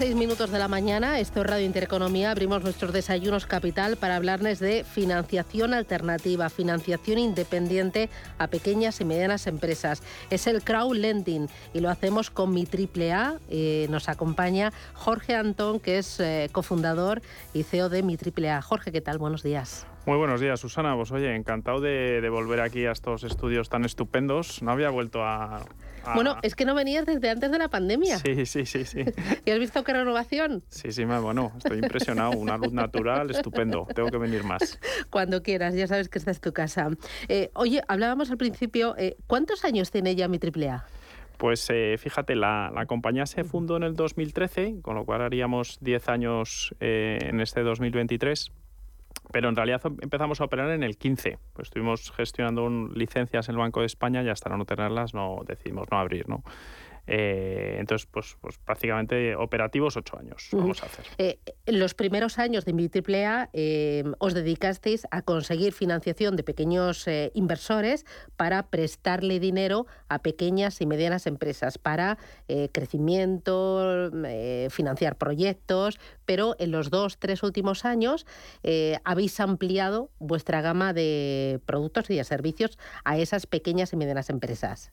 seis minutos de la mañana, esto es Radio Intereconomía, abrimos nuestros desayunos capital para hablarles de financiación alternativa, financiación independiente a pequeñas y medianas empresas. Es el crowdlending y lo hacemos con mi triple A. Eh, nos acompaña Jorge Antón, que es eh, cofundador y CEO de mi triple A. Jorge, ¿qué tal? Buenos días. Muy buenos días, Susana. Pues oye, encantado de volver aquí a estos estudios tan estupendos. No había vuelto a Ah. Bueno, es que no venías desde antes de la pandemia. Sí, sí, sí, sí. ¿Y has visto qué renovación? Sí, sí, bueno, estoy impresionado. Una luz natural, estupendo. Tengo que venir más. Cuando quieras, ya sabes que esta es tu casa. Eh, oye, hablábamos al principio, eh, ¿cuántos años tiene ya mi AAA? Pues eh, fíjate, la, la, compañía se fundó en el 2013, con lo cual haríamos 10 años en este 2023 pero en realidad empezamos a operar en el 15. Pues estuvimos gestionando licencias en el Banco de España y hasta no tenerlas no decidimos no abrir, ¿no? Eh, entonces, pues, pues, prácticamente operativos ocho años vamos a hacer. Eh, los primeros años de mi AAA eh, os dedicasteis a conseguir financiación de pequeños eh, inversores para prestarle dinero a pequeñas y medianas empresas para crecimiento, financiar proyectos, pero en los dos, tres últimos años habéis ampliado vuestra gama de productos y de servicios a esas pequeñas y medianas empresas.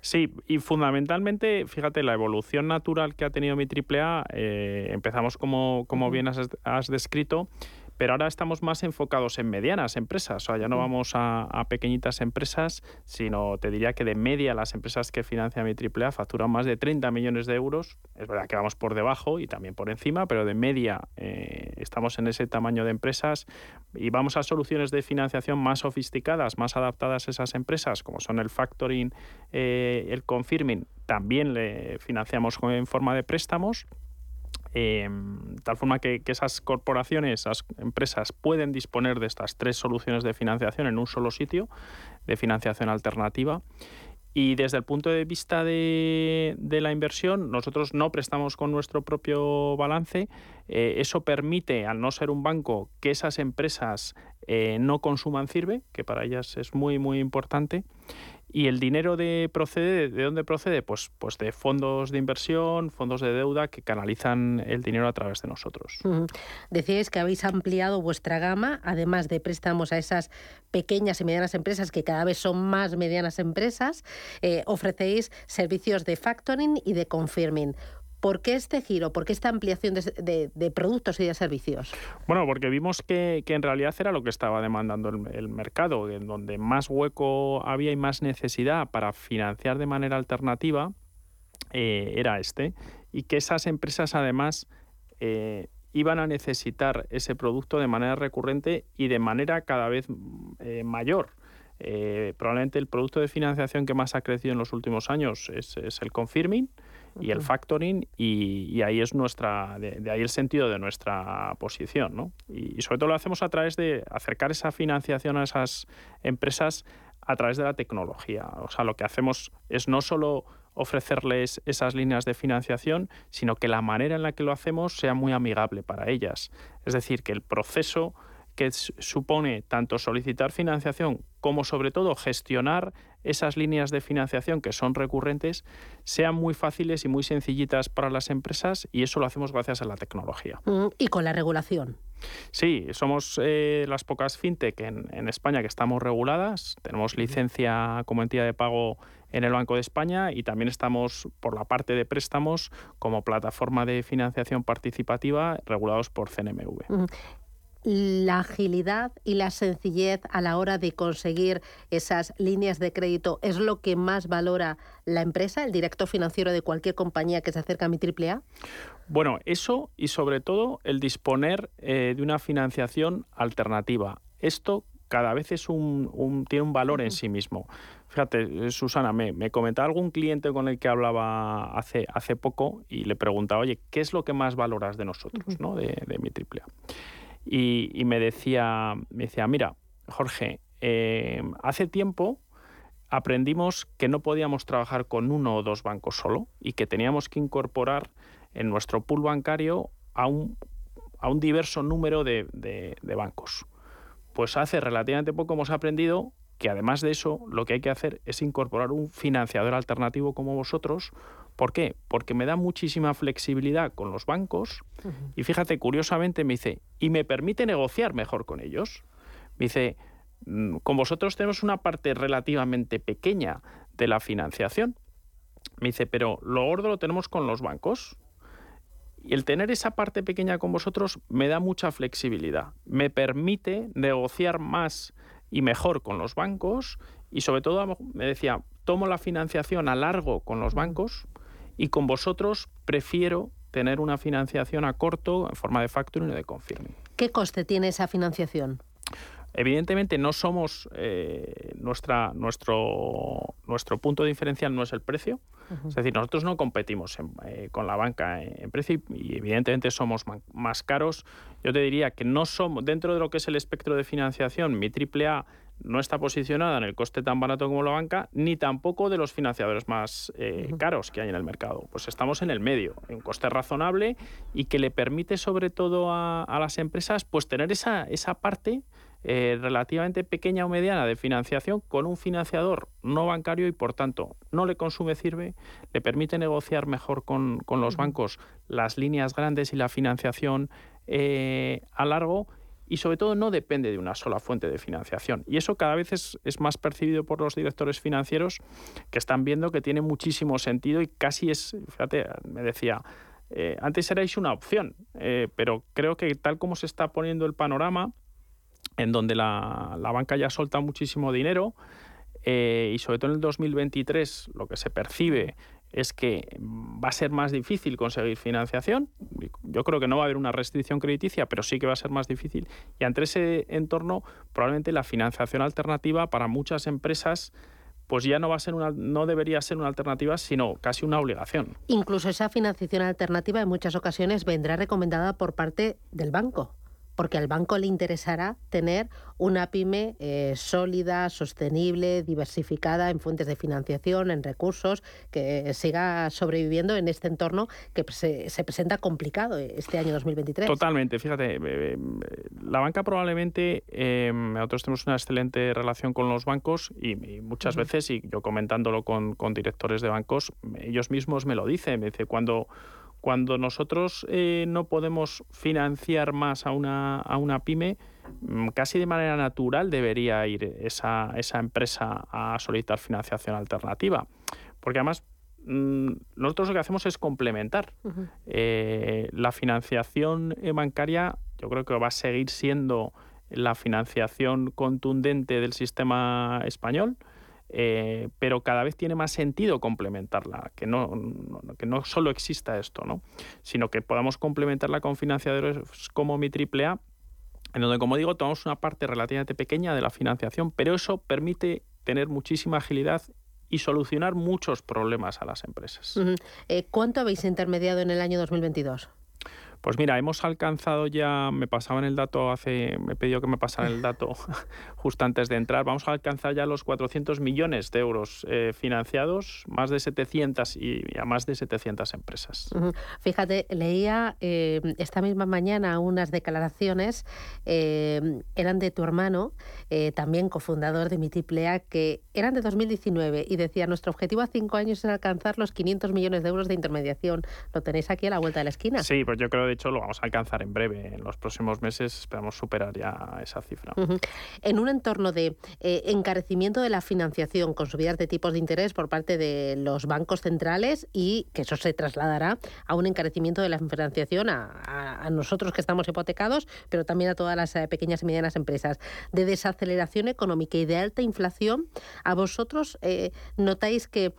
Sí, y fundamentalmente, fíjate, la evolución natural que ha tenido mi AAA, eh, empezamos como, como bien has, has descrito, pero ahora estamos más enfocados en medianas empresas, o sea, ya no vamos a, pequeñitas empresas, sino te diría que de media las empresas que financia mi AAA facturan más de 30 millones de euros. Es verdad que vamos por debajo y también por encima, pero de media eh, estamos en ese tamaño de empresas y vamos a soluciones de financiación más sofisticadas, más adaptadas a esas empresas, como son el factoring, eh, el confirming. También le financiamos en forma de préstamos eh, tal forma que, esas corporaciones, esas empresas pueden disponer de estas tres soluciones de financiación en un solo sitio, de financiación alternativa. Y desde el punto de vista de, la inversión, nosotros no prestamos con nuestro propio balance. Eh, eso permite, al no ser un banco, que esas empresas eh, no consuman sirve, que para ellas es muy, muy importante. ¿Y el dinero de procede de dónde procede? Pues, pues de fondos de inversión, fondos de deuda que canalizan el dinero a través de nosotros. Decíais que habéis ampliado vuestra gama, además de préstamos a esas pequeñas y medianas empresas que cada vez son más medianas empresas, eh, ofrecéis servicios de factoring y de confirming. ¿Por qué este giro? ¿Por qué esta ampliación de, productos y de servicios? Bueno, porque vimos que, en realidad era lo que estaba demandando el, mercado, en donde más hueco había y más necesidad para financiar de manera alternativa eh, era este. Y que esas empresas además eh, iban a necesitar ese producto de manera recurrente y de manera cada vez eh, mayor. probablemente el producto de financiación que más ha crecido en los últimos años es, es el confirming y el factoring y, ahí es nuestra de, ahí el sentido de nuestra posición ¿no? y, sobre todo lo hacemos a través de acercar esa financiación a esas empresas a través de la tecnología. O sea lo que hacemos es no solo ofrecerles esas líneas de financiación sino que la manera en la que lo hacemos sea muy amigable para ellas. Es decir que el proceso que supone tanto solicitar financiación como sobre todo gestionar esas líneas de financiación que son recurrentes sean muy fáciles y muy sencillitas para las empresas y eso lo hacemos gracias a la tecnología. Mm, y con la regulación. Sí, somos eh, las pocas fintech en, en, España que estamos reguladas. Tenemos licencia como entidad de pago en el Banco de España y también estamos por la parte de préstamos como plataforma de financiación participativa regulados por CNMV la agilidad y la sencillez a la hora de conseguir esas líneas de crédito es lo que más valora la empresa, el director financiero de cualquier compañía que se acerca a mi AAA? Bueno, eso y sobre todo el disponer eh, de una financiación alternativa. Esto cada vez es un, tiene un valor en sí mismo. Fíjate, eh, Susana, me, comentaba algún cliente con el que hablaba hace, hace poco y le preguntaba, oye, ¿qué es lo que más valoras de nosotros, ¿no? de, de mi AAA? Y, me, decía, me decía, mira, Jorge, eh, hace tiempo aprendimos que no podíamos trabajar con uno o dos bancos solo y que teníamos que incorporar en nuestro pool bancario a un, a un diverso número de, de, bancos. Pues hace relativamente poco hemos aprendido que además de eso lo que hay que hacer es incorporar un financiador alternativo como vosotros ¿Por qué? Porque me da muchísima flexibilidad con los bancos y fíjate, curiosamente me dice, y me permite negociar mejor con ellos. Me dice, mm, con vosotros tenemos una parte relativamente pequeña de la financiación. Me dice, pero lo gordo lo tenemos con los bancos. Y el tener esa parte pequeña con vosotros me da mucha flexibilidad. Me permite negociar más y mejor con los bancos y sobre todo me decía, tomo la financiación a largo con los bancos y con vosotros prefiero tener una financiación a corto en forma de factoring o de confirming. ¿Qué coste tiene esa financiación? Evidentemente no somos, eh, nuestra, nuestro, nuestro punto de diferencial no es el precio, es decir, nosotros no competimos eh, con la banca en, precio y, evidentemente somos más caros. Yo te diría que no somos, dentro de lo que es el espectro de financiación, mi AAA no está posicionada en el coste tan barato como la banca, ni tampoco de los financiadores más eh, caros que hay en el mercado. Pues estamos en el medio, en un coste razonable y que le permite sobre todo a, a las empresas pues tener esa, esa parte eh, relativamente pequeña o mediana de financiación con un financiador no bancario y por tanto no le consume sirve, le permite negociar mejor con, los bancos las líneas grandes y la financiación eh, a largo y sobre todo no depende de una sola fuente de financiación. Y eso cada vez es, más percibido por los directores financieros que están viendo que tiene muchísimo sentido y casi es, fíjate, me decía, eh, antes erais una opción, pero creo que tal como se está poniendo el panorama, en donde la, banca ya solta muchísimo dinero eh, y sobre todo en el 2023 lo que se percibe es que va a ser más difícil conseguir financiación. Yo creo que no va a haber una restricción crediticia, pero sí que va a ser más difícil. Y ante ese entorno, probablemente la financiación alternativa para muchas empresas pues ya no va a ser una, no debería ser una alternativa, sino casi una obligación. Incluso esa financiación alternativa en muchas ocasiones vendrá recomendada por parte del banco porque al banco le interesará tener una pyme eh, sólida, sostenible, diversificada en fuentes de financiación, en recursos, que siga sobreviviendo en este entorno que se, presenta complicado este año 2023. Totalmente, fíjate, eh, eh, la banca probablemente, nosotros tenemos una excelente relación con los bancos y, muchas veces, y yo comentándolo con, con directores de bancos, ellos mismos me lo dicen, me dice, cuando cuando nosotros eh, no podemos financiar más a una, a una pyme, mm, casi de manera natural debería ir esa, esa empresa a solicitar financiación alternativa. Porque además mm, nosotros lo que hacemos es complementar. Eh, la financiación bancaria yo creo que va a seguir siendo la financiación contundente del sistema español. Eh, pero cada vez tiene más sentido complementarla, que no, que no solo exista esto, ¿no? sino que podamos complementarla con financiadores como mi AAA, en donde, como digo, tomamos una parte relativamente pequeña de la financiación, pero eso permite tener muchísima agilidad y solucionar muchos problemas a las empresas. Eh, ¿Cuánto habéis intermediado en el año 2022? Pues mira, hemos alcanzado ya, me pasaban el dato hace, me he pedido que me pasaran el dato justo antes de entrar, vamos a alcanzar ya los 400 millones de euros eh, financiados, más de 700 y a más de 700 empresas. Fíjate, leía eh, esta misma mañana unas declaraciones, eh, eran de tu hermano, también cofundador de mi A, que eran de 2019 y decía, nuestro objetivo a cinco años es alcanzar los 500 millones de euros de intermediación. ¿Lo tenéis aquí a la vuelta de la esquina? Sí, pues yo creo de hecho lo vamos a alcanzar en breve. En los próximos meses esperamos superar ya esa cifra. En un entorno de eh, encarecimiento de la financiación con subidas de tipos de interés por parte de los bancos centrales y que eso se trasladará a un encarecimiento de la financiación a, nosotros que estamos hipotecados, pero también a todas las eh, pequeñas y medianas empresas, de desaceleración económica y de alta inflación, ¿a vosotros eh, notáis que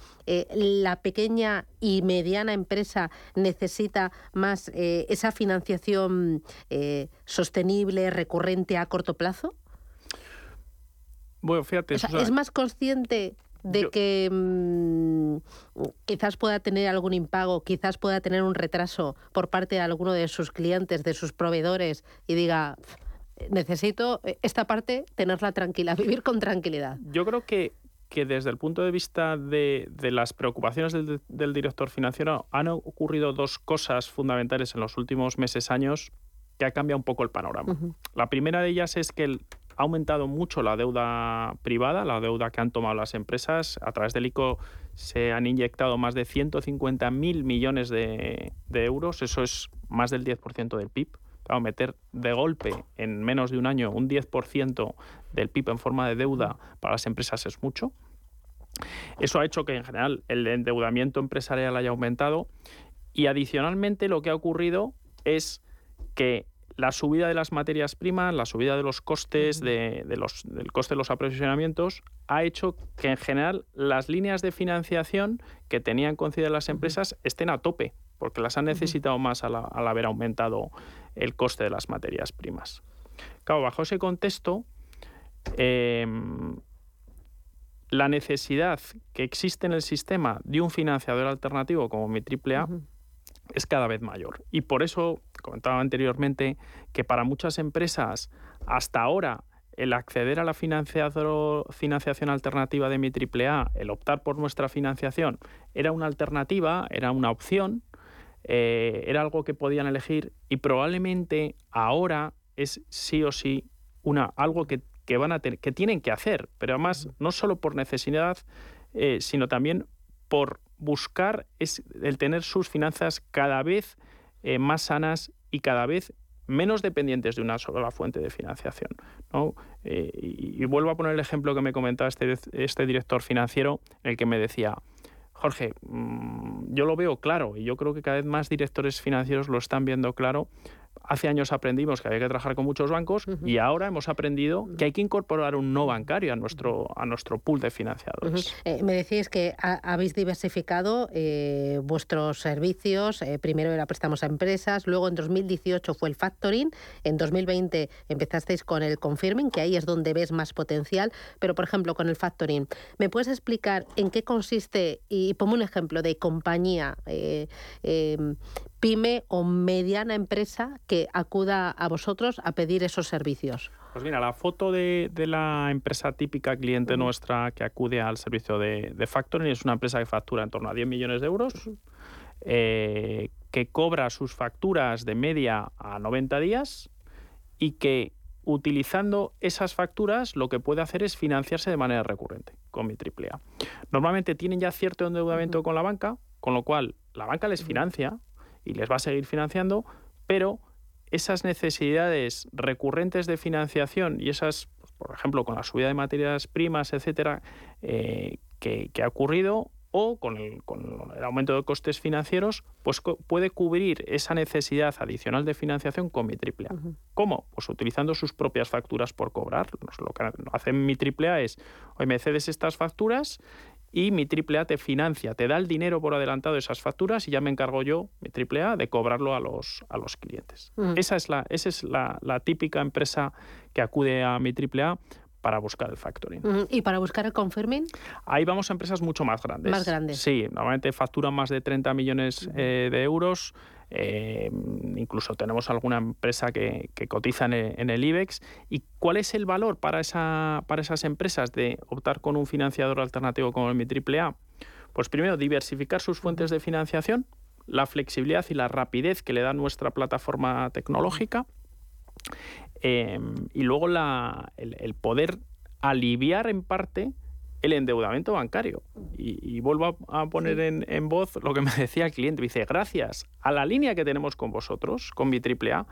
la pequeña y mediana empresa necesita más esa financiación eh, sostenible, recurrente a corto plazo? Bueno, fíjate. ¿Es más consciente de que mm, quizás pueda tener algún impago, quizás pueda tener un retraso por parte de alguno de sus clientes, de sus proveedores y diga, necesito esta parte tenerla tranquila, vivir con tranquilidad. Yo creo que que desde el punto de vista de, las preocupaciones del, director financiero han ocurrido dos cosas fundamentales en los últimos meses, años, que ha cambiado un poco el panorama. La primera de ellas es que ha aumentado mucho la deuda privada, la deuda que han tomado las empresas. A través del ICO se han inyectado más de 150.000 millones de, euros, eso es más del 10% del PIB. Claro, meter de golpe en menos de un año un 10% del PIB en forma de deuda para las empresas es mucho. Eso ha hecho que en general el endeudamiento empresarial haya aumentado y adicionalmente lo que ha ocurrido es que la subida de las materias primas, la subida de los costes, de, los, del coste de los aprovisionamientos, ha hecho que en general las líneas de financiación que tenían concedidas las empresas estén a tope, porque las han necesitado más al, haber aumentado el coste de las materias primas. Claro, bajo ese contexto, em, la necesidad que existe en el sistema de un financiador alternativo como mi AAA es cada vez mayor. Y por eso comentaba anteriormente que para muchas empresas hasta ahora el acceder a la financiación alternativa de mi AAA, el optar por nuestra financiación, era una alternativa, era una opción, eh, era algo que podían elegir y probablemente ahora es sí o sí una, algo que, van a que tienen que hacer, pero además no solo por necesidad, eh, sino también por buscar es el tener sus finanzas cada vez eh, más sanas y cada vez menos dependientes de una sola fuente de financiación. Eh, y, vuelvo a poner el ejemplo que me comentaba este, este director financiero, en el que me decía, Jorge, mm, yo lo veo claro y yo creo que cada vez más directores financieros lo están viendo claro Hace años aprendimos que había que trabajar con muchos bancos y ahora hemos aprendido que hay que incorporar un no bancario a nuestro, a nuestro pool de financiadores. Eh, me decís que habéis diversificado eh, vuestros servicios. Eh, primero era préstamos a empresas, luego en 2018 fue el factoring, en 2020 empezasteis con el confirming, que ahí es donde ves más potencial. Pero, por ejemplo, con el factoring, ¿me puedes explicar en qué consiste? Y ponme un ejemplo de compañía em, pyme o mediana empresa que acuda a vosotros a pedir esos servicios? Pues mira, la foto de, la empresa típica cliente nuestra que acude al servicio de, factoring es una empresa que factura en torno a 10 millones de euros, eh, que cobra sus facturas de media a 90 días y que utilizando esas facturas lo que puede hacer es financiarse de manera recurrente con mi AAA. Normalmente tienen ya cierto endeudamiento con la banca, con lo cual la banca les financia y les va a seguir financiando, pero esas necesidades recurrentes de financiación y esas, por ejemplo, con la subida de materias primas, etcétera, eh, que, ha ocurrido, o con el, aumento de costes financieros, pues puede cubrir esa necesidad adicional de financiación con mi AAA. ¿Cómo? Pues utilizando sus propias facturas por cobrar. Lo que hace mi AAA es, hoy me cedes estas facturas y mi AAA te financia, te da el dinero por adelantado de esas facturas y ya me encargo yo, mi AAA, de cobrarlo a los, a los clientes. Esa es, la, esa es la, típica empresa que acude a mi AAA para buscar el factoring. ¿Y para buscar el confirming? Ahí vamos a empresas mucho más grandes. Más grandes. Sí, normalmente facturan más de 30 millones eh, de euros. Eh, incluso tenemos alguna empresa que, cotiza en el, IBEX. ¿Y cuál es el valor para, esa, para esas empresas de optar con un financiador alternativo como el mi AAA? Pues primero, diversificar sus fuentes de financiación, la flexibilidad y la rapidez que le da nuestra plataforma tecnológica. Eh, y luego el poder aliviar en parte el endeudamiento bancario. Y, vuelvo a, poner en, voz lo que me decía el cliente. Dice, gracias a la línea que tenemos con vosotros, con mi AAA,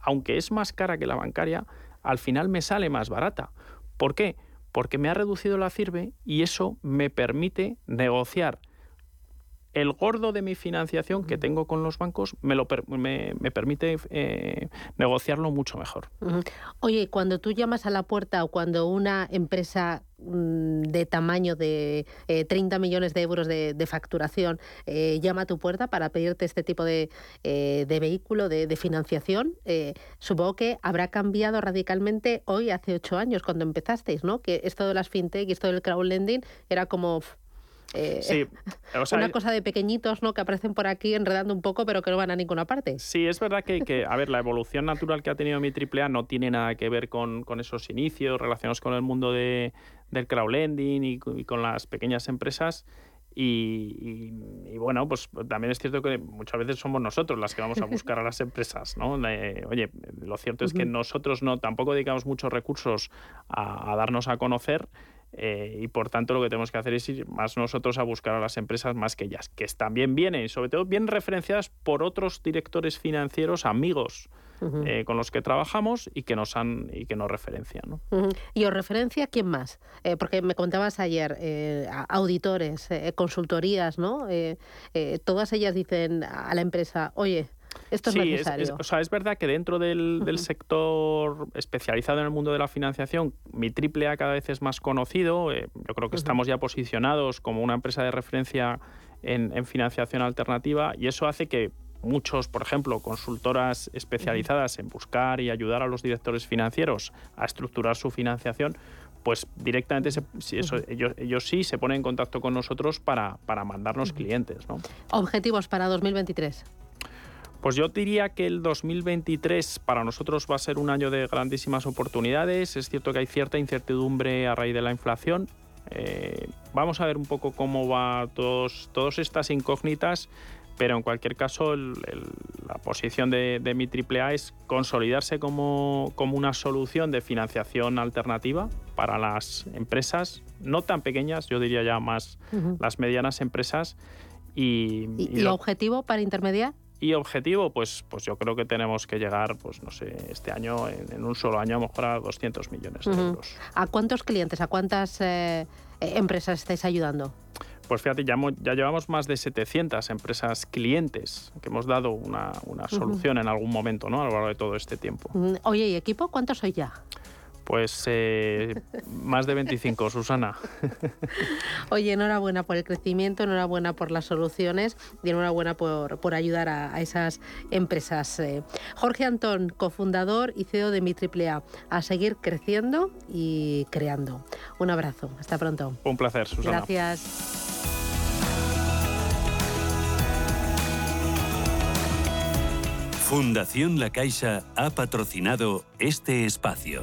aunque es más cara que la bancaria, al final me sale más barata. ¿Por qué? Porque me ha reducido la CIRBE y eso me permite negociar el gordo de mi financiación que tengo con los bancos me, lo me, permite eh, negociarlo mucho mejor. Oye, cuando tú llamas a la puerta o cuando una empresa mm, de tamaño de 30 eh, millones de euros de, facturación eh, llama a tu puerta para pedirte este tipo de, vehículo de, financiación, supongo que habrá cambiado radicalmente hoy, hace ocho años, cuando empezasteis, ¿no? Que esto de las fintech y esto del crowdlending era como eh, sí, una cosa de pequeñitos ¿no? que aparecen por aquí enredando un poco, pero que no van a ninguna parte. Sí, es verdad que, a ver, la evolución natural que ha tenido mi AAA no tiene nada que ver con, esos inicios relacionados con el mundo de, del crowdlending y, y con las pequeñas empresas. Y, bueno, pues también es cierto que muchas veces somos nosotros las que vamos a buscar a las empresas, ¿no? oye, lo cierto es que nosotros no tampoco dedicamos muchos recursos a darnos a conocer eh, y por tanto lo que tenemos que hacer es ir más nosotros a buscar a las empresas más que ellas, que también vienen, y sobre todo bien referenciadas por otros directores financieros amigos eh, con los que trabajamos y que nos han y que nos referencian. ¿no? ¿Y os referencia quién más? Eh, porque me contabas ayer, auditores, consultorías, ¿no? todas ellas dicen a la empresa, oye, esto es necesario. Es, o sea, es verdad que dentro del, sector especializado en el mundo de la financiación, mi triple A cada vez es más conocido. Eh, yo creo que estamos ya posicionados como una empresa de referencia en, financiación alternativa y eso hace que muchos, por ejemplo, consultoras especializadas en buscar y ayudar a los directores financieros a estructurar su financiación, pues directamente ellos, sí se ponen en contacto con nosotros para, para mandarnos clientes. ¿no? Objetivos para 2023. Pues yo diría que el 2023 para nosotros va a ser un año de grandísimas oportunidades. Es cierto que hay cierta incertidumbre a raíz de la inflación. Eh, vamos a ver un poco cómo va todos, todas estas incógnitas, pero en cualquier caso la posición de, mi AAA es consolidarse como, como, una solución de financiación alternativa para las empresas, no tan pequeñas, yo diría ya más las medianas empresas. ¿Y, y, objetivo para intermediar? Y objetivo, pues, pues yo creo que tenemos que llegar, pues no sé, este año, en, un solo año, a lo mejor a 200 millones de euros. ¿A cuántos clientes, a cuántas eh, empresas estáis ayudando? Pues fíjate, ya, ya, llevamos más de 700 empresas clientes que hemos dado una, solución en algún momento, ¿no? A lo largo de todo este tiempo. Oye, ¿y equipo? ¿Cuántos soy ya? Pues eh, más de 25, Susana. Oye, enhorabuena por el crecimiento, enhorabuena por las soluciones y enhorabuena por, por ayudar a, esas empresas. Eh. Jorge Antón, cofundador y CEO de Mi AAA, a seguir creciendo y creando. Un abrazo, hasta pronto. Un placer, Susana. Gracias. Fundación La Caixa ha patrocinado este espacio.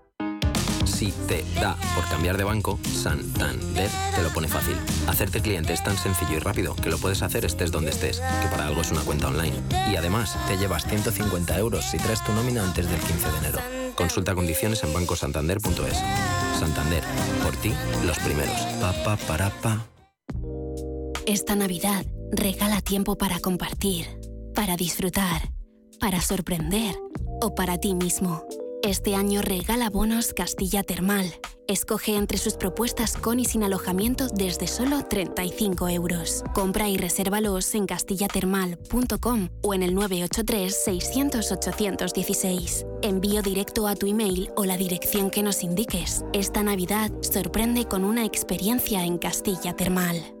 Si te da por cambiar de banco, Santander te lo pone fácil. Hacerte cliente es tan sencillo y rápido que lo puedes hacer estés donde estés, que para algo es una cuenta online. Y además, te llevas 150 euros si traes tu nómina antes del 15 de enero. Consulta condiciones en bancosantander.es. Santander, por ti, los primeros. Pa, pa, para, pa. Esta Navidad, regala tiempo para compartir, para disfrutar, para sorprender o para ti mismo. Este año regala bonos Castilla Termal. Escoge entre sus propuestas con y sin alojamiento desde solo 35 euros. Compra y resérvalos en castillatermal.com o en el 983-600-816. Envío directo a tu email o la dirección que nos indiques. Esta Navidad sorprende con una experiencia en Castilla Termal.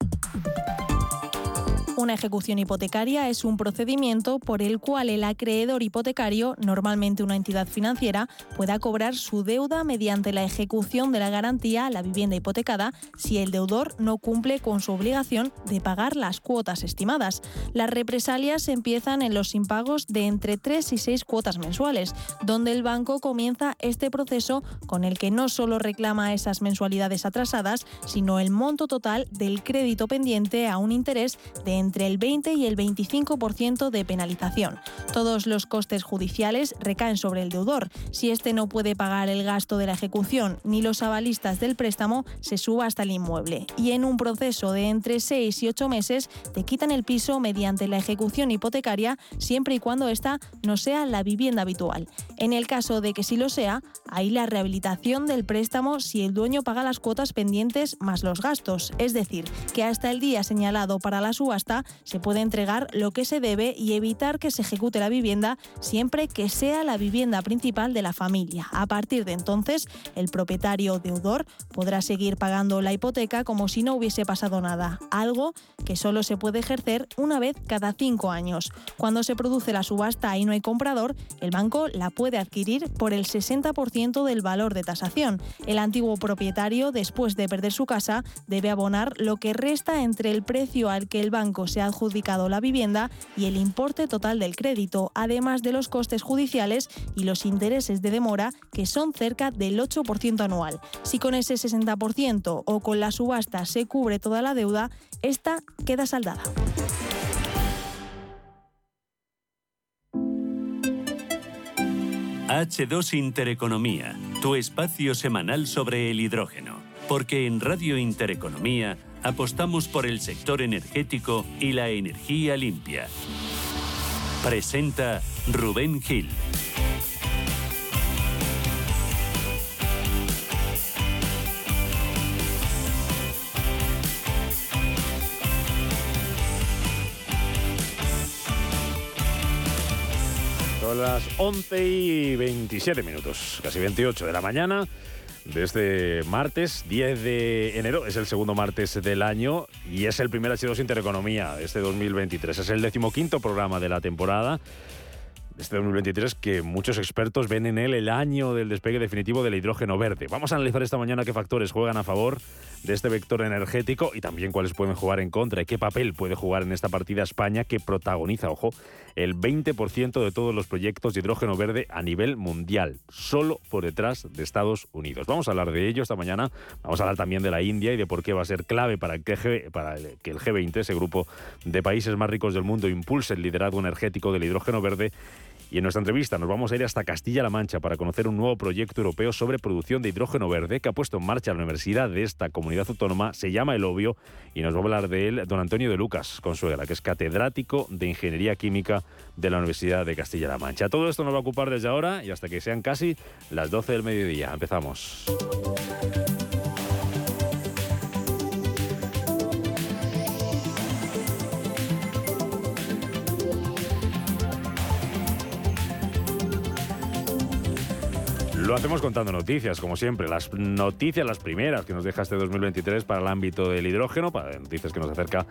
Thank you. Una ejecución hipotecaria es un procedimiento por el cual el acreedor hipotecario, normalmente una entidad financiera, pueda cobrar su deuda mediante la ejecución de la garantía a la vivienda hipotecada si el deudor no cumple con su obligación de pagar las cuotas estimadas. Las represalias empiezan en los impagos de entre 3 y 6 cuotas mensuales, donde el banco comienza este proceso con el que no solo reclama esas mensualidades atrasadas, sino el monto total del crédito pendiente a un interés de entre el 20 y el 25% de penalización. Todos los costes judiciales recaen sobre el deudor. Si este no puede pagar el gasto de la ejecución ni los avalistas del préstamo, se suba hasta el inmueble. Y en un proceso de entre 6 y 8 meses, te quitan el piso mediante la ejecución hipotecaria siempre y cuando esta no sea la vivienda habitual. En el caso de que sí lo sea, hay la rehabilitación del préstamo si el dueño paga las cuotas pendientes más los gastos. Es decir, que hasta el día señalado para la subasta se puede entregar lo que se debe y evitar que se ejecute la vivienda siempre que sea la vivienda principal de la familia. A partir de entonces, el propietario deudor podrá seguir pagando la hipoteca como si no hubiese pasado nada, algo que solo se puede ejercer una vez cada cinco años. Cuando se produce la subasta y no hay comprador, el banco la puede adquirir por el 60% del valor de tasación. El antiguo propietario, después de perder su casa, debe abonar lo que resta entre el precio al que el banco se ha adjudicado la vivienda y el importe total del crédito, además de los costes judiciales y los intereses de demora, que son cerca del 8% anual. Si con ese 60% o con la subasta se cubre toda la deuda, esta queda saldada. H2 Intereconomía, tu espacio semanal sobre el hidrógeno. Porque en Radio Intereconomía apostamos por el sector energético y la energía limpia. Presenta Rubén Gil. Son las 11 y 27 minutos, casi 28 de la mañana de este martes 10 de enero. Es el segundo martes del año y es el primer H2 Intereconomía este 2023. Es el decimoquinto programa de la temporada este 2023 que muchos expertos ven en él el año del despegue definitivo del hidrógeno verde. Vamos a analizar esta mañana qué factores juegan a favor de este vector energético y también cuáles pueden jugar en contra y qué papel puede jugar en esta partida España que protagoniza, ojo, el 20% de todos los proyectos de hidrógeno verde a nivel mundial, solo por detrás de Estados Unidos. Vamos a hablar de ello esta mañana, vamos a hablar también de la India y de por qué va a ser clave para que, el G20, ese grupo de países más ricos del mundo, impulse el liderazgo energético del hidrógeno verde y en nuestra entrevista nos vamos a ir hasta Castilla-La Mancha para conocer un nuevo proyecto europeo sobre producción de hidrógeno verde que ha puesto en marcha la universidad de esta comunidad autónoma. Se llama El Obvio y nos va a hablar de él don Antonio de Lucas Consuegra, que es catedrático de Ingeniería Química de la Universidad de Castilla-La Mancha. Todo esto nos va a ocupar desde ahora y hasta que sean casi las 12 del mediodía. Empezamos. Lo hacemos contando noticias, como siempre. Las noticias, las primeras que nos deja este 2023 para el ámbito del hidrógeno, para noticias que nos acerca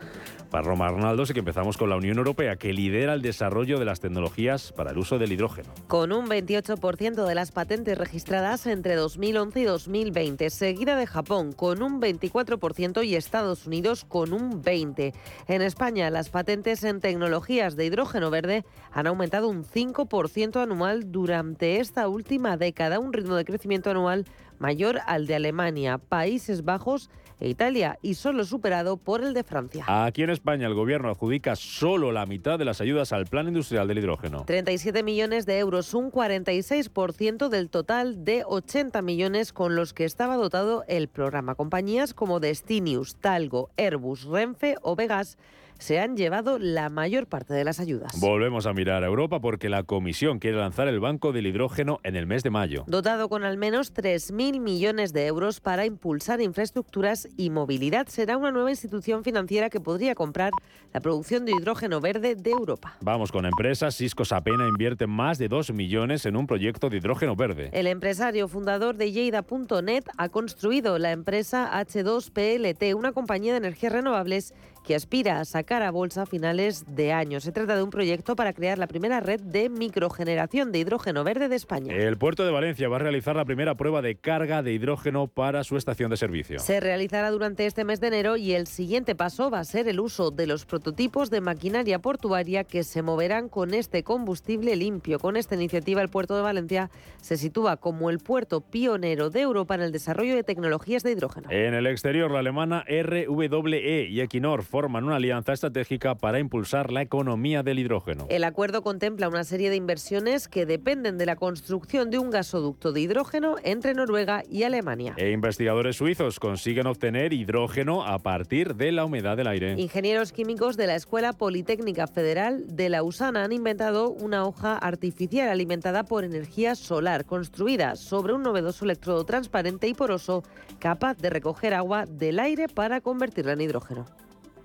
para Roma Arnaldo, y que empezamos con la Unión Europea, que lidera el desarrollo de las tecnologías para el uso del hidrógeno. Con un 28% de las patentes registradas entre 2011 y 2020, seguida de Japón con un 24% y Estados Unidos con un 20%. En España, las patentes en tecnologías de hidrógeno verde han aumentado un 5% anual durante esta última década un ritmo de crecimiento anual mayor al de Alemania, Países Bajos e Italia y solo superado por el de Francia. Aquí en España el gobierno adjudica solo la mitad de las ayudas al plan industrial del hidrógeno. 37 millones de euros, un 46% del total de 80 millones con los que estaba dotado el programa. Compañías como Destinius, Talgo, Airbus, Renfe o Vegas se han llevado la mayor parte de las ayudas. Volvemos a mirar a Europa porque la Comisión quiere lanzar el Banco del Hidrógeno en el mes de mayo. Dotado con al menos 3.000 millones de euros para impulsar infraestructuras y movilidad, será una nueva institución financiera que podría comprar la producción de hidrógeno verde de Europa. Vamos con empresas. Cisco Sapena invierte más de 2 millones en un proyecto de hidrógeno verde. El empresario fundador de Lleida.net ha construido la empresa H2PLT, una compañía de energías renovables que aspira a sacar a bolsa a finales de año. Se trata de un proyecto para crear la primera red de microgeneración de hidrógeno verde de España. El puerto de Valencia va a realizar la primera prueba de carga de hidrógeno para su estación de servicio. Se realizará durante este mes de enero y el siguiente paso va a ser el uso de los prototipos de maquinaria portuaria que se moverán con este combustible limpio. Con esta iniciativa el puerto de Valencia se sitúa como el puerto pionero de Europa en el desarrollo de tecnologías de hidrógeno. En el exterior, la alemana RWE y Equinor forman una alianza estratégica para impulsar la economía del hidrógeno. El acuerdo contempla una serie de inversiones que dependen de la construcción de un gasoducto de hidrógeno entre Noruega y Alemania. E investigadores suizos consiguen obtener hidrógeno a partir de la humedad del aire. Ingenieros químicos de la Escuela Politécnica Federal de Lausana han inventado una hoja artificial alimentada por energía solar, construida sobre un novedoso electrodo transparente y poroso capaz de recoger agua del aire para convertirla en hidrógeno.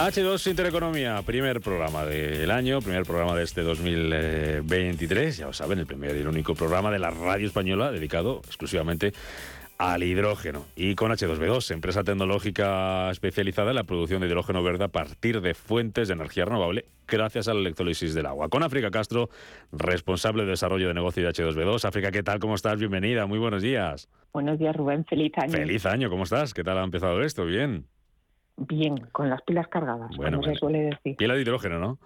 H2 Intereconomía, primer programa del año, primer programa de este 2023. Ya lo saben, el primer y el único programa de la radio española dedicado exclusivamente al hidrógeno. Y con H2B2, empresa tecnológica especializada en la producción de hidrógeno verde a partir de fuentes de energía renovable gracias a la electrólisis del agua. Con África Castro, responsable de desarrollo de negocio de H2B2. África, ¿qué tal? ¿Cómo estás? Bienvenida. Muy buenos días. Buenos días, Rubén. Feliz año. Feliz año. ¿Cómo estás? ¿Qué tal ha empezado esto? Bien. Bien, con las pilas cargadas, como se suele decir. Pila de hidrógeno, ¿no?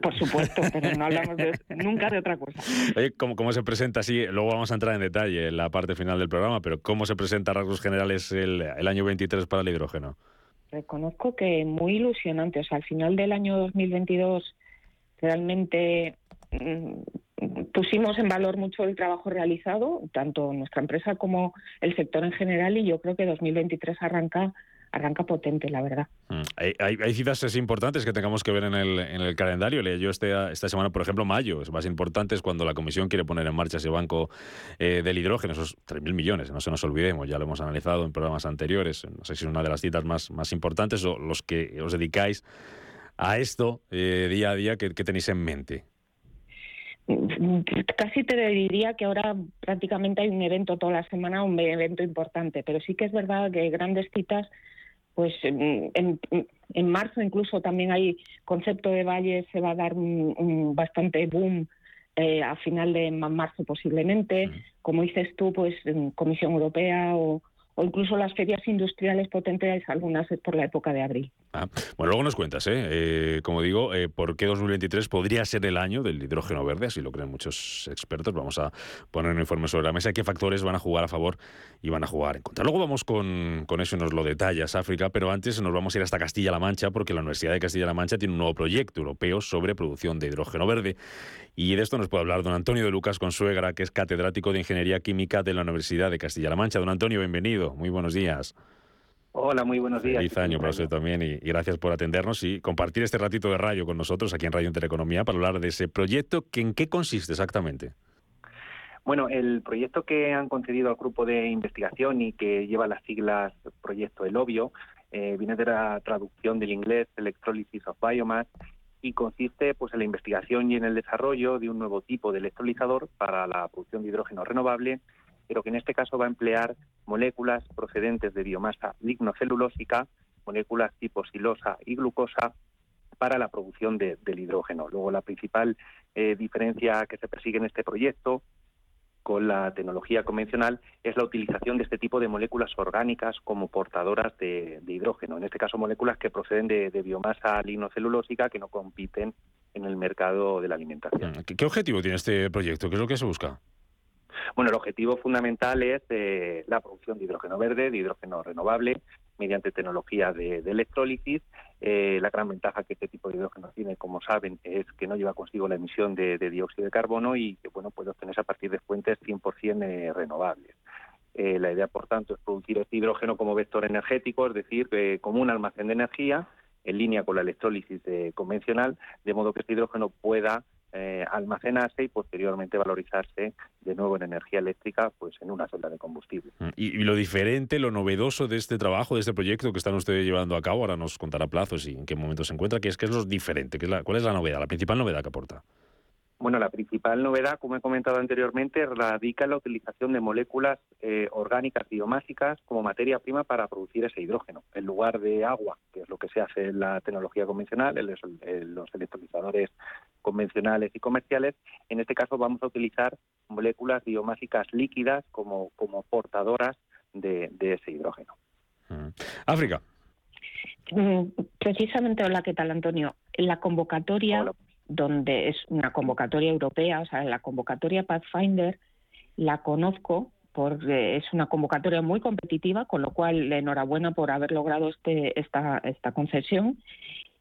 Por supuesto, pero no hablamos nunca de otra cosa. Oye, ¿cómo, ¿cómo, se presenta Sí, Luego vamos a entrar en detalle en la parte final del programa, pero ¿cómo se presenta a rasgos generales el, el año 23 para el hidrógeno? Reconozco que muy ilusionante. O sea, al final del año 2022 realmente mm, pusimos en valor mucho el trabajo realizado, tanto nuestra empresa como el sector en general, y yo creo que 2023 arranca arranca potente, la verdad. Mm. Hay, hay, citas importantes que tengamos que ver en el, en el calendario. Leí yo este, esta semana, por ejemplo, mayo. Es más importante es cuando la Comisión quiere poner en marcha ese banco eh, del hidrógeno, esos 3.000 millones, no se nos olvidemos, ya lo hemos analizado en programas anteriores. No sé si es una de las citas más, más importantes o los que os dedicáis a esto eh, día a día que, que tenéis en mente. Casi te diría que ahora prácticamente hay un evento toda la semana, un evento importante, pero sí que es verdad que grandes citas pues en, en, marzo incluso también hay concepto de valle, se va a dar un, bastante boom eh, a final de marzo posiblemente. Como dices tú, pues Comisión Europea o, o incluso las ferias industriales potentes, algunas por la época de abril. Ah, bueno, luego nos cuentas, ¿eh? eh como digo, eh, por qué 2023 podría ser el año del hidrógeno verde, así lo creen muchos expertos. Vamos a poner un informe sobre la mesa, qué factores van a jugar a favor y van a jugar en contra. Luego vamos con, con eso y nos lo detallas, África, pero antes nos vamos a ir hasta Castilla-La Mancha, porque la Universidad de Castilla-La Mancha tiene un nuevo proyecto europeo sobre producción de hidrógeno verde. Y de esto nos puede hablar don Antonio de Lucas Consuegra, que es catedrático de Ingeniería Química de la Universidad de Castilla-La Mancha. Don Antonio, bienvenido. Muy buenos días. Hola, muy buenos días. Feliz año para usted también y, gracias por atendernos y compartir este ratito de radio con nosotros aquí en Radio Intereconomía para hablar de ese proyecto. Que, ¿En qué consiste exactamente? Bueno, el proyecto que han concedido al grupo de investigación y que lleva las siglas Proyecto El Obvio eh, viene de la traducción del inglés Electrolysis of Biomass y consiste pues, en la investigación y en el desarrollo de un nuevo tipo de electrolizador para la producción de hidrógeno renovable pero que en este caso va a emplear moléculas procedentes de biomasa lignocelulósica, moléculas tipo silosa y glucosa, para la producción del hidrógeno. Luego, la principal eh, diferencia que se persigue en este proyecto con la tecnología convencional es la utilización de este tipo de moléculas orgánicas como portadoras de, hidrógeno, en este caso moléculas que proceden de, biomasa lignocelulósica que no compiten en el mercado de la alimentación. ¿Qué objetivo tiene este proyecto? ¿Qué es lo que se busca? Bueno, el objetivo fundamental es eh, la producción de hidrógeno verde, de hidrógeno renovable, mediante tecnología de, electrólisis. Eh, la gran ventaja que este tipo de hidrógeno tiene, como saben, es que no lleva consigo la emisión de, dióxido de carbono y que bueno puede obtenerse a partir de fuentes 100% eh, renovables. la idea, por tanto, es producir este hidrógeno como vector energético, es decir, como un almacén de energía en línea con la electrólisis convencional, de modo que este hidrógeno pueda eh, almacenarse y posteriormente valorizarse de nuevo en energía eléctrica pues en una celda de combustible. Mm, y, lo diferente, lo novedoso de este trabajo, de este proyecto que están ustedes llevando a cabo, ahora nos contará plazos y en qué momento se encuentra, ¿qué es, qué es lo diferente? ¿Qué es la, ¿Cuál es la novedad, la principal novedad que aporta? Bueno, la principal novedad, como he comentado anteriormente, radica en la utilización de moléculas eh, orgánicas biomásicas como materia prima para producir ese hidrógeno, en lugar de agua, que es lo que se hace en la tecnología convencional, en los, electrolizadores convencionales y comerciales. En este caso vamos a utilizar moléculas biomásicas líquidas como, como portadoras de, ese hidrógeno. Mm. África. Mm, precisamente, hola, ¿qué tal, Antonio? La convocatoria, donde es una convocatoria europea, o sea, la convocatoria Pathfinder, la conozco porque es una convocatoria muy competitiva, con lo cual enhorabuena por haber logrado este, esta, esta concesión.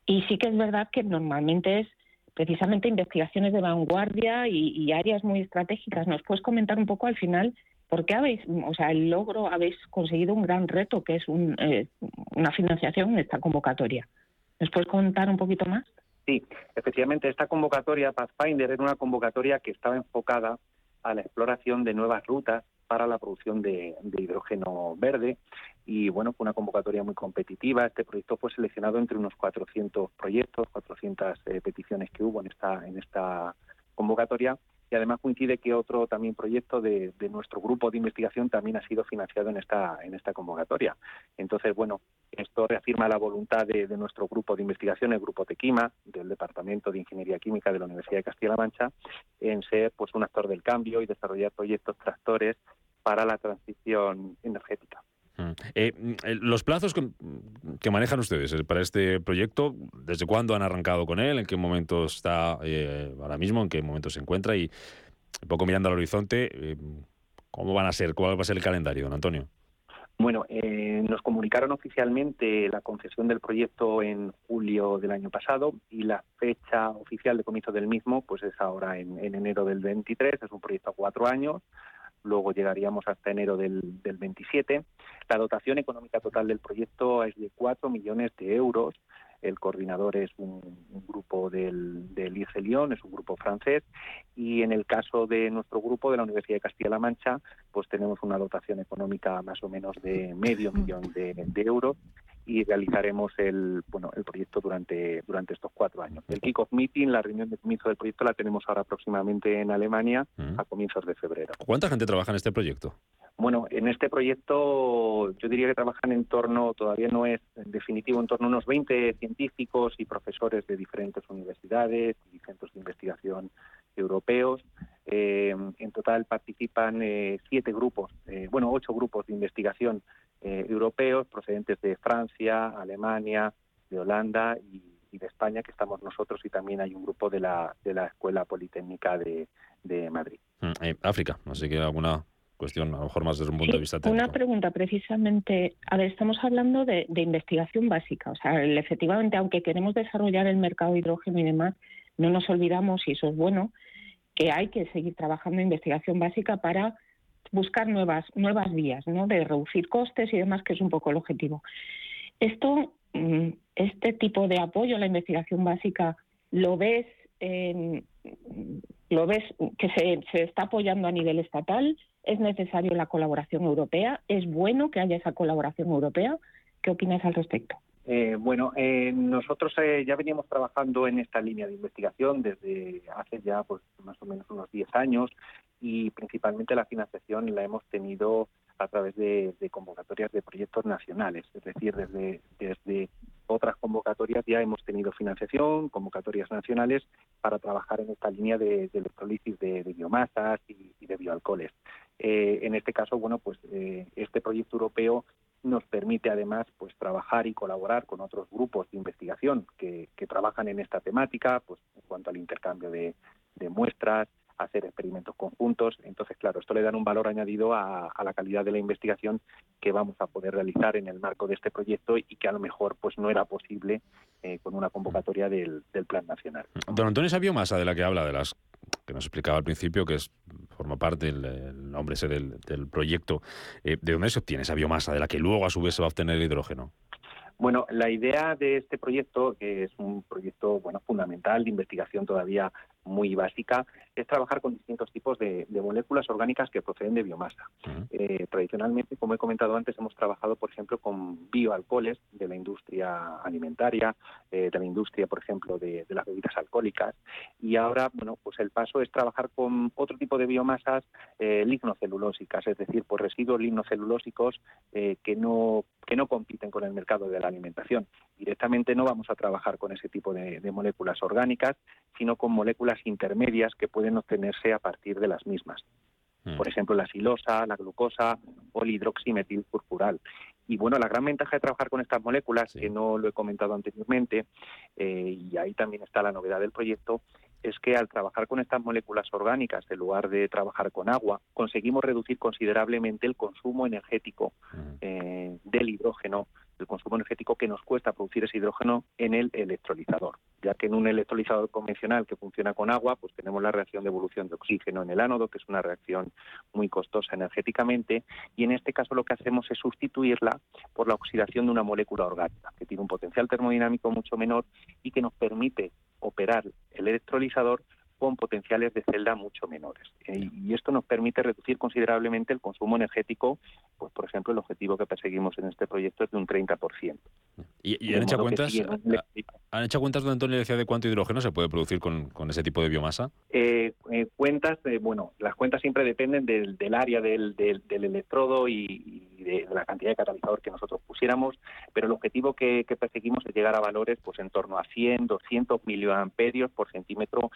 Y sí que es verdad que normalmente es precisamente investigaciones de vanguardia y, áreas muy estratégicas. ¿Nos puedes comentar un poco al final por qué habéis, o sea, el logro, habéis conseguido un gran reto que es eh, una financiación en esta convocatoria? ¿Nos puedes contar un poquito más? Sí, efectivamente, esta convocatoria Pathfinder era una convocatoria que estaba enfocada a la exploración de nuevas rutas para la producción de, hidrógeno verde y bueno, fue una convocatoria muy competitiva. Este proyecto fue seleccionado entre unos 400 proyectos, 400 eh, peticiones que hubo en esta, en esta convocatoria y además coincide que otro también proyecto de, nuestro grupo de investigación también ha sido financiado en esta en esta convocatoria. Entonces, bueno, esto reafirma la voluntad de, nuestro grupo de investigación, el grupo Tequima, del Departamento de Ingeniería Química de la Universidad de Castilla-La Mancha, en ser pues un actor del cambio y desarrollar proyectos tractores para la transición energética. Mm. Eh, mm, los plazos que, manejan ustedes eh, para este proyecto, ¿desde cuándo han arrancado con él? ¿En qué momento está eh, ahora mismo? ¿En qué momento se encuentra? Y un poco mirando al horizonte, ¿cómo van a ser? ¿Cuál va a ser el calendario, don Antonio? Bueno, nos comunicaron oficialmente la concesión del proyecto en julio del año pasado y la fecha oficial de comienzo del mismo pues es ahora en, en enero del 23. Es un proyecto a cuatro años luego llegaríamos hasta enero del, 27. La dotación económica total del proyecto es de 4 millones de euros. El coordinador es un, grupo del, del ICE Lyon, es un grupo francés, y en el caso de nuestro grupo de la Universidad de Castilla-La Mancha, pues tenemos una dotación económica más o menos de medio millón de, de euros y realizaremos el bueno el proyecto durante durante estos cuatro años. El kick-off meeting, la reunión de comienzo del proyecto, la tenemos ahora próximamente en Alemania a comienzos de febrero. ¿Cuánta gente trabaja en este proyecto? Bueno, en este proyecto yo diría que trabajan en torno, todavía no es definitivo, en torno a unos 20 científicos y profesores de diferentes universidades y centros de investigación europeos. Eh, en total participan eh, siete grupos, eh, bueno, ocho grupos de investigación europeos procedentes de Francia, Alemania, de Holanda y, de España, que estamos nosotros, y también hay un grupo de la, de la Escuela Politécnica de, Madrid. Mm, África, así que alguna cuestión, a lo mejor más desde un punto de vista técnico. Una pregunta, precisamente. A ver, estamos hablando de, de investigación básica. O sea, efectivamente, aunque queremos desarrollar el mercado de hidrógeno y demás, no nos olvidamos, y eso es bueno, que hay que seguir trabajando en investigación básica para buscar nuevas, nuevas vías, ¿no? De reducir costes y demás, que es un poco el objetivo. Esto, mm, este tipo de apoyo a la investigación básica, ¿lo ves, lo ves que se, se está apoyando a nivel estatal? ¿Es necesario la colaboración europea? ¿Es bueno que haya esa colaboración europea? ¿Qué opinas al respecto? Eh, bueno, eh, nosotros eh, ya veníamos trabajando en esta línea de investigación desde hace ya pues más o menos unos 10 años y principalmente la financiación la hemos tenido a través de, convocatorias de proyectos nacionales, es decir, desde, desde otras convocatorias ya hemos tenido financiación, convocatorias nacionales para trabajar en esta línea de, electrolisis de, biomasas y, y, de bioalcoholes. en este caso, bueno, pues este proyecto europeo nos permite además pues trabajar y colaborar con otros grupos de investigación que, trabajan en esta temática, pues en cuanto al intercambio de, muestras, hacer experimentos conjuntos. Entonces, claro, esto le da un valor añadido a, la calidad de la investigación que vamos a poder realizar en el marco de este proyecto y que a lo mejor pues no era posible eh, con una convocatoria del, Plan Nacional. Don Antonio, esa biomasa de la que habla, de las que nos explicaba al principio, que es forma parte el, nombre del, proyecto, eh, ¿de dónde se obtiene esa biomasa de la que luego a su vez se va a obtener hidrógeno? Bueno, la idea de este proyecto, que es un proyecto bueno fundamental de investigación todavía muy básica, es trabajar con distintos tipos de, moléculas orgánicas que proceden de biomasa. Eh, tradicionalmente, como he comentado antes, hemos trabajado, por ejemplo, con bioalcoholes de la industria alimentaria, eh, de la industria, por ejemplo, de, las bebidas alcohólicas. Y ahora, bueno, pues el paso es trabajar con otro tipo de biomasas eh, lignocelulósicas, es decir, por residuos lignocelulósicos que no que no compiten con el mercado de la alimentación. Directamente no vamos a trabajar con ese tipo de, de moléculas orgánicas, sino con moléculas intermedias que pueden obtenerse a partir de las mismas. Mm. Por ejemplo, la silosa, la glucosa o el hidroximetilfurfural. Y bueno, la gran ventaja de trabajar con estas moléculas, que no lo he comentado anteriormente, eh, y ahí también está la novedad del proyecto, es que al trabajar con estas moléculas orgánicas, en lugar de trabajar con agua, conseguimos reducir considerablemente el consumo energético eh, del hidrógeno, el consumo energético que nos cuesta producir ese hidrógeno en el electrolizador, ya que en un electrolizador convencional que funciona con agua, pues tenemos la reacción de evolución de oxígeno en el ánodo, que es una reacción muy costosa energéticamente, y en este caso lo que hacemos es sustituirla por la oxidación de una molécula orgánica, que tiene un potencial termodinámico mucho menor y que nos permite operar el electrolizador con potenciales de celda mucho menores. Eh, y esto nos permite reducir considerablemente el consumo energético, pues por ejemplo el objetivo que perseguimos en este proyecto es de un 30%. ¿Y, han, hecho cuentas, han hecho cuentas, don Antonio, decía de cuánto hidrógeno se puede producir con, ese tipo de biomasa? Eh, eh, cuentas, bueno, las cuentas siempre dependen del, área del, del, electrodo y, de, la cantidad de catalizador que nosotros pusiéramos, pero el objetivo que, perseguimos es llegar a valores pues en torno a 100, 200 miliamperios por centímetro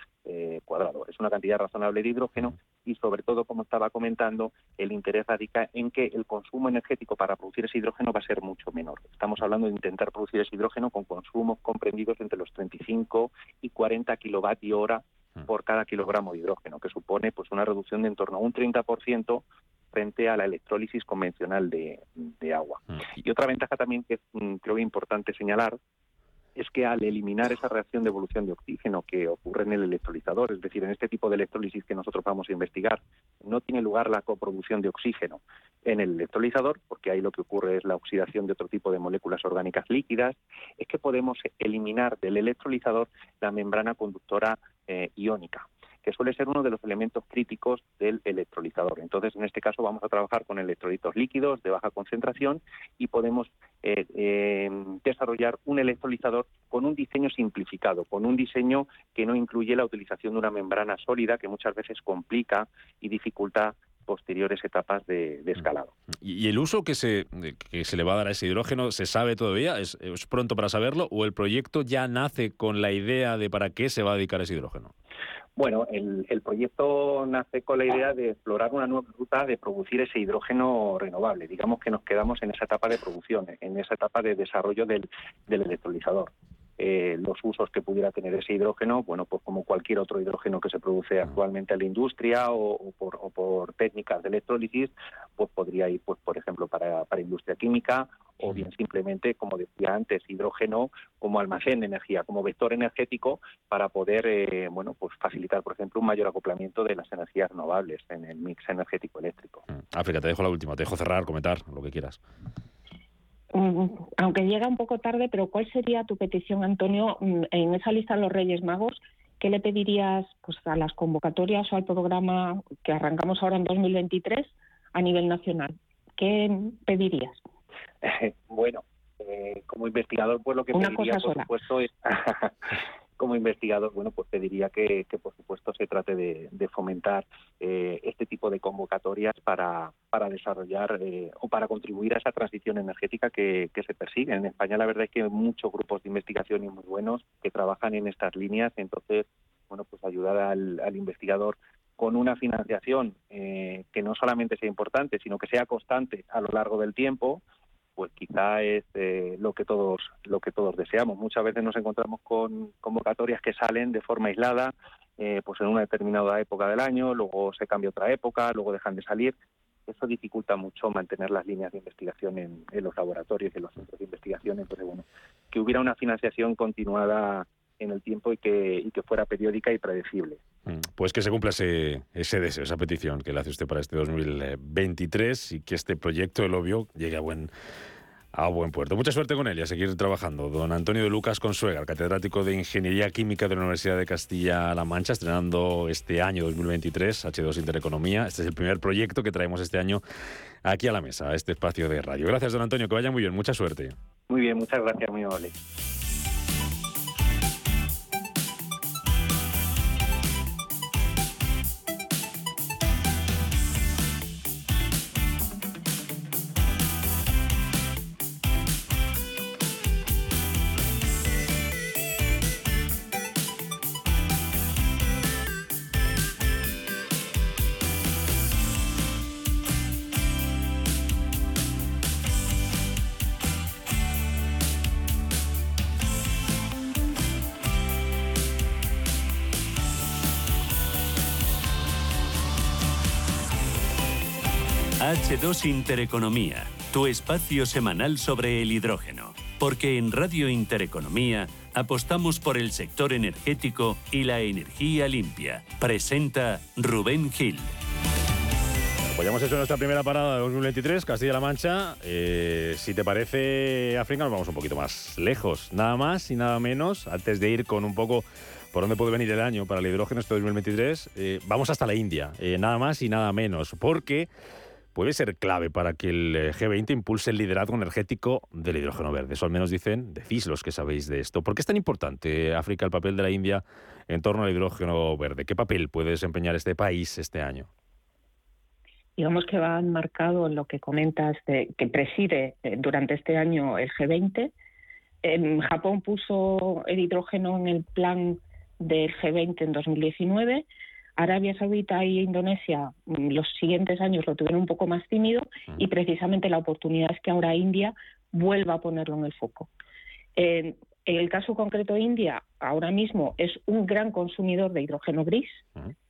cuadrado. Es una cantidad razonable de hidrógeno y sobre todo, como estaba comentando, el interés radica en que el consumo energético para producir ese hidrógeno va a ser mucho menor. Estamos hablando de intentar producir ese hidrógeno con consumos comprendidos entre los 35 y 40 kilovatios hora por cada kilogramo de hidrógeno, que supone pues una reducción de en torno a un 30% frente a la electrólisis convencional de, agua. Y otra ventaja también que mm, creo importante señalar es que al eliminar esa reacción de evolución de oxígeno que ocurre en el electrolizador, es decir, en este tipo de electrólisis que nosotros vamos a investigar, no tiene lugar la coproducción de oxígeno en el electrolizador, porque ahí lo que ocurre es la oxidación de otro tipo de moléculas orgánicas líquidas, es que podemos eliminar del electrolizador la membrana conductora eh, iónica que suele ser uno de los elementos críticos del electrolizador. Entonces, en este caso vamos a trabajar con electrolitos líquidos de baja concentración y podemos eh, eh, desarrollar un electrolizador con un diseño simplificado, con un diseño que no incluye la utilización de una membrana sólida que muchas veces complica y dificulta posteriores etapas de, escalado. ¿Y el uso que se, que se le va a dar a ese hidrógeno se sabe todavía? ¿Es, ¿Es, pronto para saberlo? ¿O el proyecto ya nace con la idea de para qué se va a dedicar ese hidrógeno? Bueno, el, proyecto nace con la idea de explorar una nueva ruta de producir ese hidrógeno renovable. Digamos que nos quedamos en esa etapa de producción, en esa etapa de desarrollo del, electrolizador. Eh, los usos que pudiera tener ese hidrógeno, bueno, pues como cualquier otro hidrógeno que se produce actualmente en la industria o, por, técnicas de electrólisis, pues podría ir, pues por ejemplo, para, para industria química o bien simplemente, como decía antes, hidrógeno como almacén de energía, como vector energético para poder, eh, bueno, pues facilitar, por ejemplo, un mayor acoplamiento de las energías renovables en el mix energético eléctrico. Mm. África, te dejo la última, te dejo cerrar, comentar lo que quieras. Mm, aunque llega un poco tarde, pero ¿cuál sería tu petición, Antonio, mm, en esa lista de los Reyes Magos? ¿Qué le pedirías pues, a las convocatorias o al programa que arrancamos ahora en 2023 a nivel nacional? ¿Qué pedirías? bueno, eh, como investigador, pues lo que pediría, por supuesto, es como investigador, bueno, pues pediría que, que por supuesto se trate de, fomentar eh, este tipo de convocatorias para, para desarrollar eh, o para contribuir a esa transición energética que, que, se persigue. En España la verdad es que hay muchos grupos de investigación y muy buenos que trabajan en estas líneas, entonces, bueno, pues ayudar al, al investigador con una financiación que no solamente sea importante, sino que sea constante a lo largo del tiempo, pues quizá es eh, lo que todos lo que todos deseamos. Muchas veces nos encontramos con convocatorias que salen de forma aislada, eh, pues en una determinada época del año, luego se cambia otra época, luego dejan de salir. Eso dificulta mucho mantener las líneas de investigación en, los laboratorios y en los centros de investigación. Entonces, bueno, que hubiera una financiación continuada en el tiempo y que, y que fuera periódica y predecible. Mm, pues que se cumpla ese, ese deseo, esa petición que le hace usted para este 2023 y que este proyecto, el obvio, llegue a buen, A buen puerto. Mucha suerte con él y a seguir trabajando. Don Antonio de Lucas Consuega, catedrático de Ingeniería Química de la Universidad de Castilla-La Mancha, estrenando este año 2023 H2 Intereconomía. Este es el primer proyecto que traemos este año aquí a la mesa, a este espacio de radio. Gracias, don Antonio, que vaya muy bien. Mucha suerte. Muy bien, muchas gracias, muy amable. H2 Intereconomía, tu espacio semanal sobre el hidrógeno. Porque en Radio Intereconomía apostamos por el sector energético y la energía limpia. Presenta Rubén Gil. Pues ya hemos hecho nuestra primera parada de 2023, Castilla-La Mancha. Eh, si te parece, África, nos vamos un poquito más lejos. Nada más y nada menos, antes de ir con un poco por dónde puede venir el año para el hidrógeno este 2023, eh, vamos hasta la India. Eh, nada más y nada menos. Porque puede ser clave para que el eh, G20 impulse el liderazgo energético del hidrógeno verde. Eso al menos dicen, decís los que sabéis de esto. ¿Por qué es tan importante África el papel de la India en torno al hidrógeno verde? ¿Qué papel puede desempeñar este país este año? Digamos que va enmarcado en lo que comentas, que preside eh, durante este año el G20. En Japón puso el hidrógeno en el plan del G20 en 2019 Arabia Saudita e Indonesia mm, los siguientes años lo tuvieron un poco más tímido y precisamente la oportunidad es que ahora India vuelva a ponerlo en el foco. en el caso concreto de India, ahora mismo es un gran consumidor de hidrógeno gris,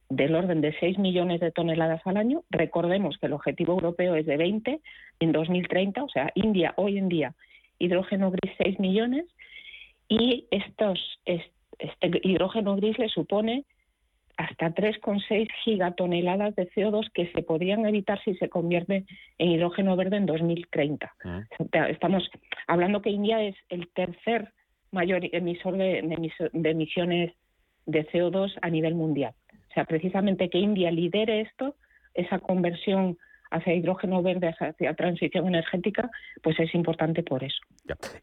del orden de 6 millones de toneladas al año. Recordemos que el objetivo europeo es de 20 en 2030, o sea, India hoy en día, hidrógeno gris 6 millones, y estos, este hidrógeno gris le supone hasta 3,6 gigatoneladas de CO2 que se podrían evitar si se convierte en hidrógeno verde en 2030. Ah. Estamos hablando que India es el tercer mayor emisor de, emisiones de CO2 a nivel mundial. O sea, precisamente que India lidere esto, esa conversión hacia hidrógeno verde, hacia transición energética, pues es importante por eso.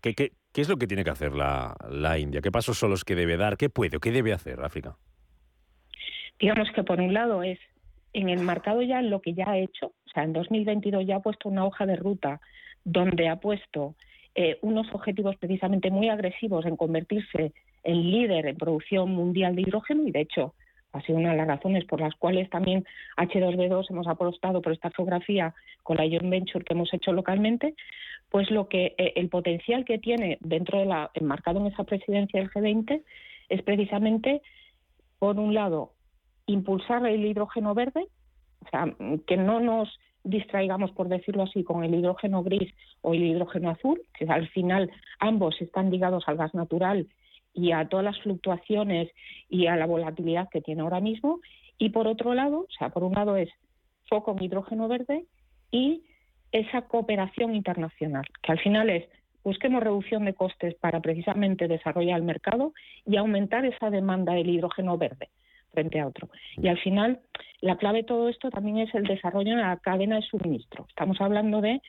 ¿Qué, qué, es lo que tiene que hacer la, la India? ¿Qué pasos son los que debe dar? ¿Qué puede o qué debe hacer África? Digamos que por un lado es en el marcado ya en lo que ya ha hecho, o sea, en 2022 ya ha puesto una hoja de ruta donde ha puesto eh, unos objetivos precisamente muy agresivos en convertirse en líder en producción mundial de hidrógeno y de hecho ha sido una de las razones por las cuales también H2B2 hemos apostado por esta geografía con la joint venture que hemos hecho localmente, pues lo que eh, el potencial que tiene dentro de la enmarcado en esa presidencia del G20 es precisamente por un lado impulsar el hidrógeno verde, o sea, que no nos distraigamos, por decirlo así, con el hidrógeno gris o el hidrógeno azul, que al final ambos están ligados al gas natural y a todas las fluctuaciones y a la volatilidad que tiene ahora mismo. Y por otro lado, o sea, por un lado es foco en hidrógeno verde y esa cooperación internacional, que al final es busquemos reducción de costes para precisamente desarrollar el mercado y aumentar esa demanda del hidrógeno verde frente a otro. Y al final, la clave de todo esto también es el desarrollo de la cadena de suministro. Estamos hablando de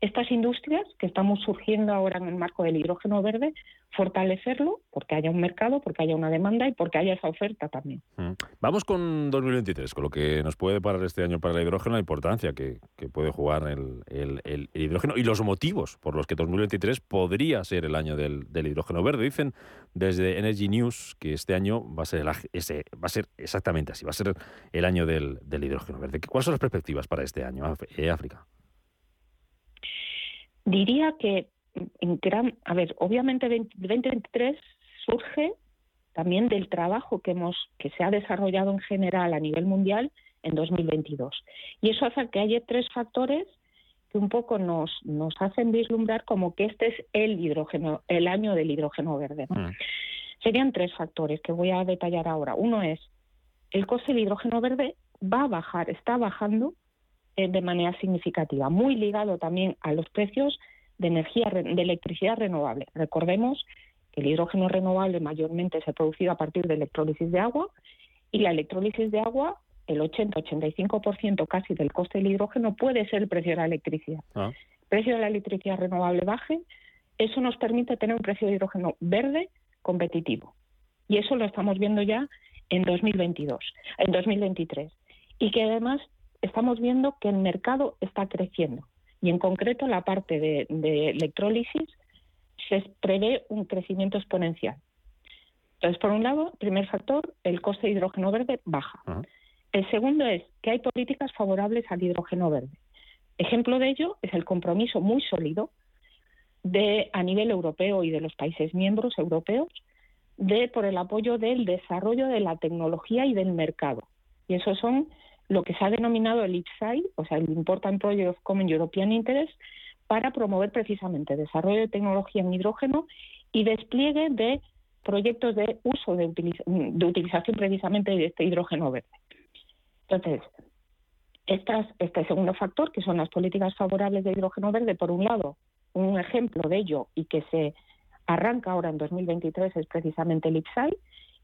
estas industrias que estamos surgiendo ahora en el marco del hidrógeno verde, fortalecerlo porque haya un mercado, porque haya una demanda y porque haya esa oferta también. Mm. Vamos con 2023, con lo que nos puede parar este año para el hidrógeno, la importancia que, puede jugar el, hidrógeno y los motivos por los que 2023 podría ser el año del, hidrógeno verde. Dicen desde Energy News que este año va a ser, ese, va a ser exactamente así, va a ser el año del, hidrógeno verde. ¿Cuáles son las perspectivas para este año, eh, África? Diría que en gran, a ver, obviamente 2023 surge también del trabajo que hemos que se ha desarrollado en general a nivel mundial en 2022. Y eso hace que haya tres factores que un poco nos, nos hacen vislumbrar como que este es el hidrógeno, el año del hidrógeno verde. Mm. Serían tres factores que voy a detallar ahora. Uno es el coste del hidrógeno verde va a bajar, está bajando eh, de manera significativa, muy ligado también a los precios de energía de electricidad renovable. Recordemos que el hidrógeno renovable mayormente se ha producido a partir de electrólisis de agua y la electrólisis de agua, el 80-85% casi del coste del hidrógeno puede ser el precio de la electricidad. Ah. El precio de la electricidad renovable baje, eso nos permite tener un precio de hidrógeno verde competitivo. Y eso lo estamos viendo ya en 2022, en 2023. Y que además estamos viendo que el mercado está creciendo. Y en concreto la parte de, de electrólisis se prevé un crecimiento exponencial. Entonces, por un lado, primer factor, el coste de hidrógeno verde baja. El segundo es que hay políticas favorables al hidrógeno verde. Ejemplo de ello es el compromiso muy sólido de a nivel europeo y de los países miembros europeos de por el apoyo del desarrollo de la tecnología y del mercado. Y eso son lo que se ha denominado el IPSAI, o sea, el Important Project of Common European Interest, para promover precisamente desarrollo de tecnología en hidrógeno y despliegue de proyectos de uso de, utilización precisamente de este hidrógeno verde. Entonces, estas, este segundo factor, que son las políticas favorables de hidrógeno verde, por un lado, un ejemplo de ello y que se arranca ahora en 2023 es precisamente el IPSAI,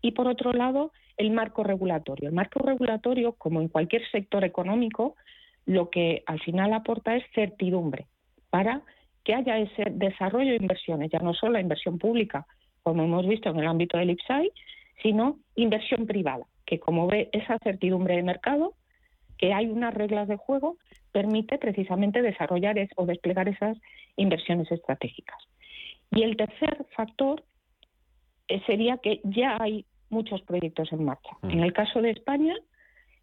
y por otro lado, el marco regulatorio. El marco regulatorio, como en cualquier sector económico, lo que al final aporta es certidumbre para que haya ese desarrollo de inversiones, ya no solo la inversión pública, como hemos visto en el ámbito del IPSAI, sino inversión privada, que como ve esa certidumbre de mercado, que hay unas reglas de juego, permite precisamente desarrollar o desplegar esas inversiones estratégicas. Y el tercer factor eh, sería que ya hay muchos proyectos en marcha. Mm. En el caso de España,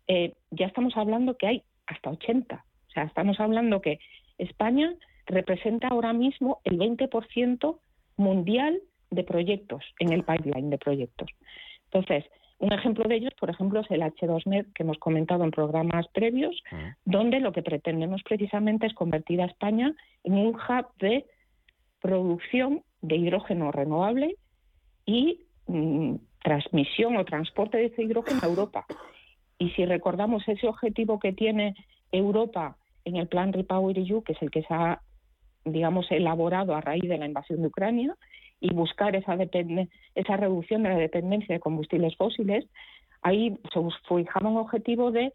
eh, ya estamos hablando que hay hasta 80. O sea, estamos hablando que España representa ahora mismo el 20% mundial de proyectos, en el pipeline de proyectos. Entonces, un ejemplo de ellos, por ejemplo, es el H2Med que hemos comentado en programas previos, donde lo que pretendemos precisamente es convertir a España en un hub de producción de hidrógeno renovable y mm, transmisión o transporte de ese hidrógeno a Europa. Y si recordamos ese objetivo que tiene Europa en el plan Repower EU, que es el que se ha, digamos, elaborado a raíz de la invasión de Ucrania, y buscar esa, esa reducción de la dependencia de combustibles fósiles, ahí se fijaba un objetivo de,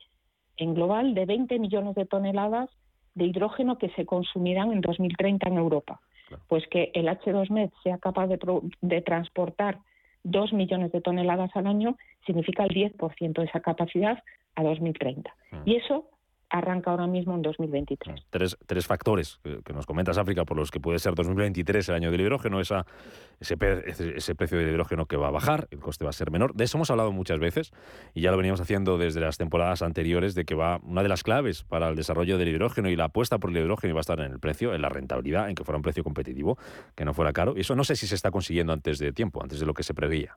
en global, de 20 millones de toneladas de hidrógeno que se consumirán en 2030 en Europa. Pues que el H2Med sea capaz de, de transportar 2 millones de toneladas al año significa el 10% de esa capacidad a 2030. Y eso arranca ahora mismo en 2023. Tres, tres factores que, nos comentas, África, por los que puede ser 2023 el año del hidrógeno, esa, ese, ese, precio del hidrógeno que va a bajar, el coste va a ser menor. De eso hemos hablado muchas veces y ya lo veníamos haciendo desde las temporadas anteriores, de que va una de las claves para el desarrollo del hidrógeno y la apuesta por el hidrógeno va a estar en el precio, en la rentabilidad, en que fuera un precio competitivo, que no fuera caro. Y eso no sé si se está consiguiendo antes de tiempo, antes de lo que se preveía.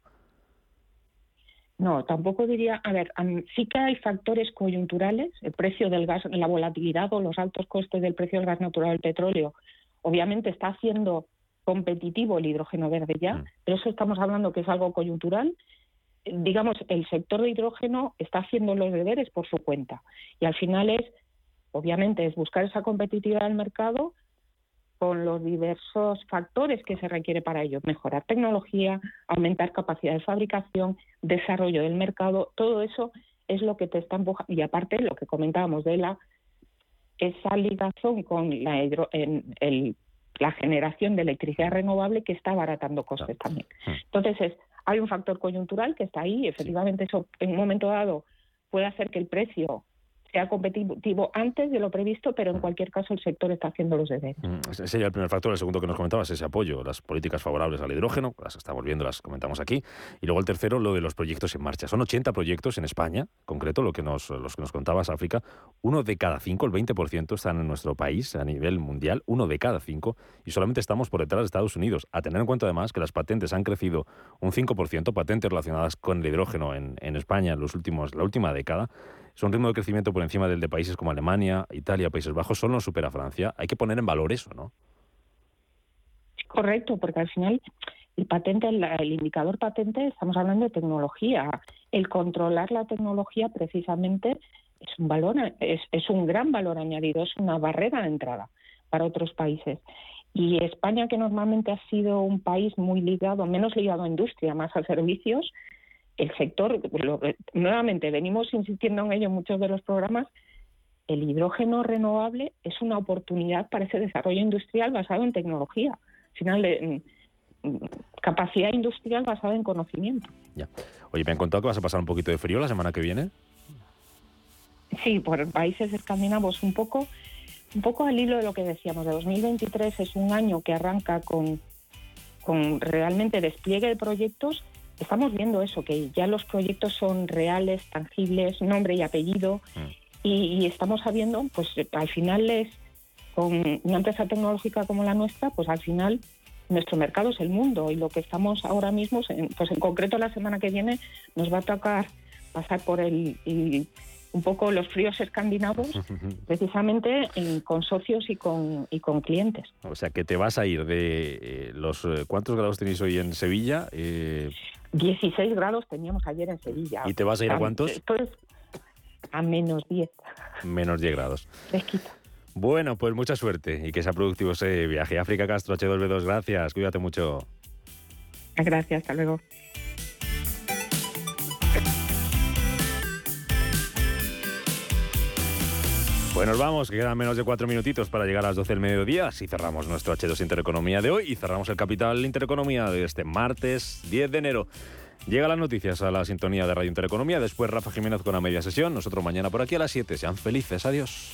No, tampoco diría, a ver, sí que hay factores coyunturales, el precio del gas, la volatilidad o los altos costes del precio del gas natural del petróleo, obviamente está haciendo competitivo el hidrógeno verde ya, mm. pero eso estamos hablando que es algo coyuntural. Digamos, el sector de hidrógeno está haciendo los deberes por su cuenta y al final es, obviamente, es buscar esa competitividad del mercado, con los diversos factores que se requiere para ello. Mejorar tecnología, aumentar capacidad de fabricación, desarrollo del mercado, todo eso es lo que te está empujando. Y aparte, lo que comentábamos de la esa ligación con la, el, la generación de electricidad renovable que está abaratando costes también. Entonces, hay un factor coyuntural que está ahí. Efectivamente, eso en un momento dado puede hacer que el precio sea competitivo antes de lo previsto, pero en cualquier caso el sector está haciendo los deberes. Mm, ese sería el primer factor. El segundo que nos comentabas, ese apoyo, las políticas favorables al hidrógeno, las estamos viendo, las comentamos aquí. Y luego el tercero, lo de los proyectos en marcha. Son 80 proyectos en España, concreto, lo que nos, los que nos contabas, África. Uno de cada cinco, el 20%, están en nuestro país a nivel mundial, uno de cada cinco, y solamente estamos por detrás de Estados Unidos. A tener en cuenta además que las patentes han crecido un 5%, patentes relacionadas con el hidrógeno en, en España en los últimos, la última década es un ritmo de crecimiento por encima del de países como Alemania, Italia, Países Bajos, solo supera Francia. Hay que poner en valor eso, ¿no? Correcto, porque al final el patente, el, indicador patente, estamos hablando de tecnología. El controlar la tecnología precisamente es un valor, es, es un gran valor añadido, es una barrera de entrada para otros países. Y España, que normalmente ha sido un país muy ligado, menos ligado a industria, más a servicios, el sector, nuevamente venimos insistiendo en ello en muchos de los programas, el hidrógeno renovable es una oportunidad para ese desarrollo industrial basado en tecnología. Al final, mm, capacidad industrial basada en conocimiento. Ya. Oye, me han contado que vas a pasar un poquito de frío la semana que viene. Sí, por países escandinavos un poco, un poco al hilo de lo que decíamos. De 2023 es un año que arranca con, con realmente despliegue de proyectos. Estamos viendo eso, que ya los proyectos son reales, tangibles, nombre y apellido. Mm. Y, estamos sabiendo, pues al final es con una empresa tecnológica como la nuestra, pues al final nuestro mercado es el mundo y lo que estamos ahora mismo, pues en concreto la semana que viene nos va a tocar pasar por el, un poco los fríos escandinavos, precisamente con socios y con, y con clientes. O sea que te vas a ir de eh, los... Eh, ¿Cuántos grados tenéis hoy en Sevilla? 16 eh, grados teníamos ayer en Sevilla. ¿Y te vas a ir a cuántos? Esto es a menos 10. Menos 10 grados. Bueno, pues mucha suerte y que sea productivo ese viaje. África Castro, H2B2, gracias. Cuídate mucho. Gracias, hasta luego. Pues nos vamos, que quedan menos de cuatro minutitos para llegar a las 12 del mediodía. Así cerramos nuestro H2 Intereconomía de hoy y cerramos el Capital Intereconomía de este martes 10 de enero. Llega las noticias a la sintonía de Radio Intereconomía, después Rafa Jiménez con la media sesión, nosotros mañana por aquí a las 7. Sean felices, adiós.